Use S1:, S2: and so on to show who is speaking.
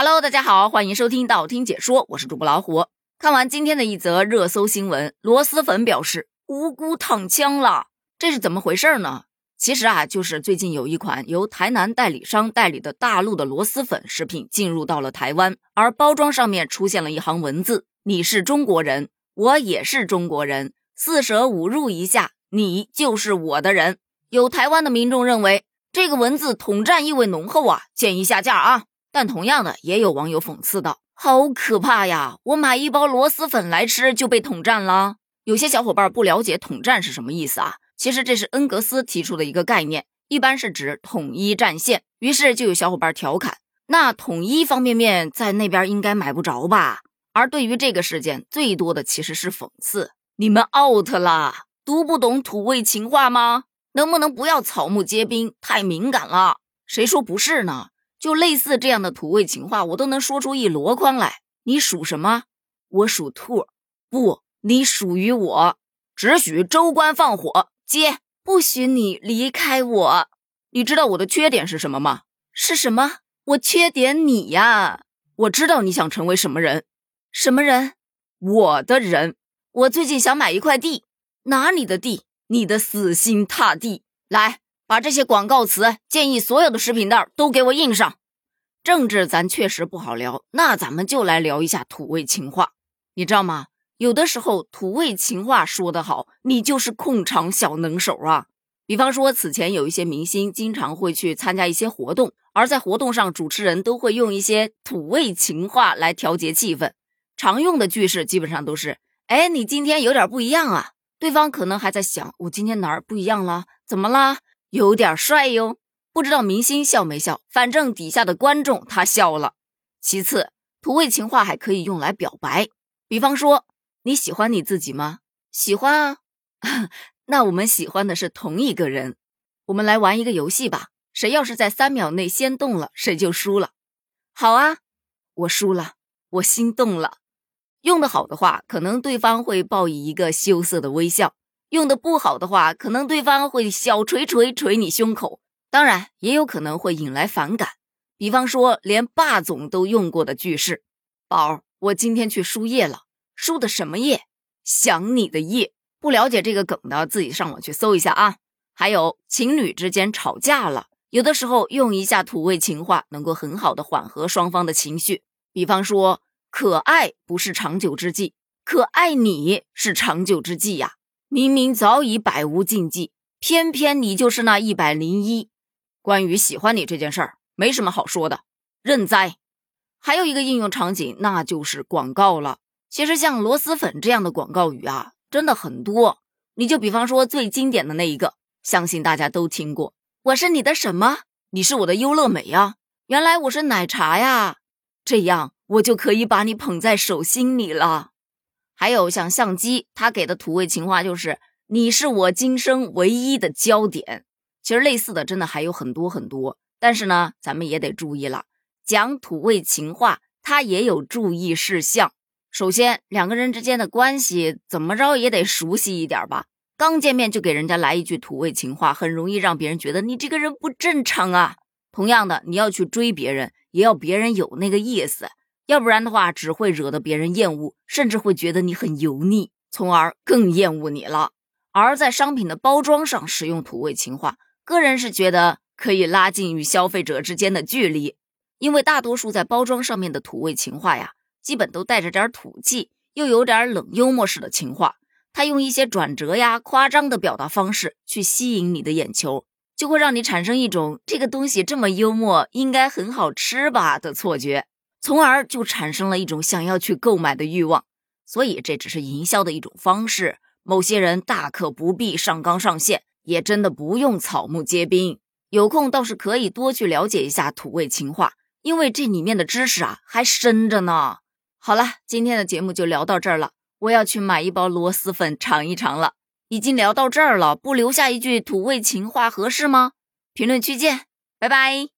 S1: Hello，大家好，欢迎收听道听解说，我是主播老虎。看完今天的一则热搜新闻，螺蛳粉表示无辜躺枪了，这是怎么回事呢？其实啊，就是最近有一款由台南代理商代理的大陆的螺蛳粉食品进入到了台湾，而包装上面出现了一行文字：“你是中国人，我也是中国人，四舍五入一下，你就是我的人。”有台湾的民众认为这个文字统战意味浓厚啊，建议下架啊。但同样的，也有网友讽刺道：“好可怕呀！我买一包螺蛳粉来吃就被统战了。”有些小伙伴不了解统战是什么意思啊？其实这是恩格斯提出的一个概念，一般是指统一战线。于是就有小伙伴调侃：“那统一方便面在那边应该买不着吧？”而对于这个事件，最多的其实是讽刺：“你们 out 啦，读不懂土味情话吗？能不能不要草木皆兵，太敏感了？谁说不是呢？就类似这样的土味情话，我都能说出一箩筐来。你属什么？我属兔。不，你属于我，只许州官放火。”姐，不许你离开我！你知道我的缺点是什么吗？是什么？我缺点你呀！我知道你想成为什么人？什么人？我的人。我最近想买一块地，哪里的地？你的死心塌地！来，把这些广告词建议所有的食品袋都给我印上。政治咱确实不好聊，那咱们就来聊一下土味情话，你知道吗？有的时候土味情话说得好，你就是控场小能手啊。比方说，此前有一些明星经常会去参加一些活动，而在活动上，主持人都会用一些土味情话来调节气氛。常用的句式基本上都是：“哎，你今天有点不一样啊。”对方可能还在想：“我今天哪儿不一样了？怎么啦？有点帅哟。”不知道明星笑没笑，反正底下的观众他笑了。其次，土味情话还可以用来表白，比方说。你喜欢你自己吗？喜欢啊，那我们喜欢的是同一个人。我们来玩一个游戏吧，谁要是在三秒内先动了，谁就输了。好啊，我输了，我心动了。用的好的话，可能对方会报以一个羞涩的微笑；用的不好的话，可能对方会小锤锤锤你胸口。当然，也有可能会引来反感。比方说，连霸总都用过的句式：“宝，我今天去输液了。”输的什么液？想你的夜。不了解这个梗的，自己上网去搜一下啊。还有情侣之间吵架了，有的时候用一下土味情话，能够很好的缓和双方的情绪。比方说，可爱不是长久之计，可爱你是长久之计呀。明明早已百无禁忌，偏偏你就是那一百零一。关于喜欢你这件事儿，没什么好说的，认栽。还有一个应用场景，那就是广告了。其实像螺蛳粉这样的广告语啊，真的很多。你就比方说最经典的那一个，相信大家都听过：“我是你的什么？你是我的优乐美呀！原来我是奶茶呀！这样我就可以把你捧在手心里了。”还有像相机，他给的土味情话就是：“你是我今生唯一的焦点。”其实类似的真的还有很多很多，但是呢，咱们也得注意了，讲土味情话，它也有注意事项。首先，两个人之间的关系怎么着也得熟悉一点吧。刚见面就给人家来一句土味情话，很容易让别人觉得你这个人不正常啊。同样的，你要去追别人，也要别人有那个意思，要不然的话，只会惹得别人厌恶，甚至会觉得你很油腻，从而更厌恶你了。而在商品的包装上使用土味情话，个人是觉得可以拉近与消费者之间的距离，因为大多数在包装上面的土味情话呀。基本都带着点土气，又有点冷幽默式的情话。他用一些转折呀、夸张的表达方式去吸引你的眼球，就会让你产生一种这个东西这么幽默，应该很好吃吧的错觉，从而就产生了一种想要去购买的欲望。所以这只是营销的一种方式，某些人大可不必上纲上线，也真的不用草木皆兵。有空倒是可以多去了解一下土味情话，因为这里面的知识啊还深着呢。好了，今天的节目就聊到这儿了。我要去买一包螺蛳粉尝一尝了。已经聊到这儿了，不留下一句土味情话合适吗？评论区见，拜拜。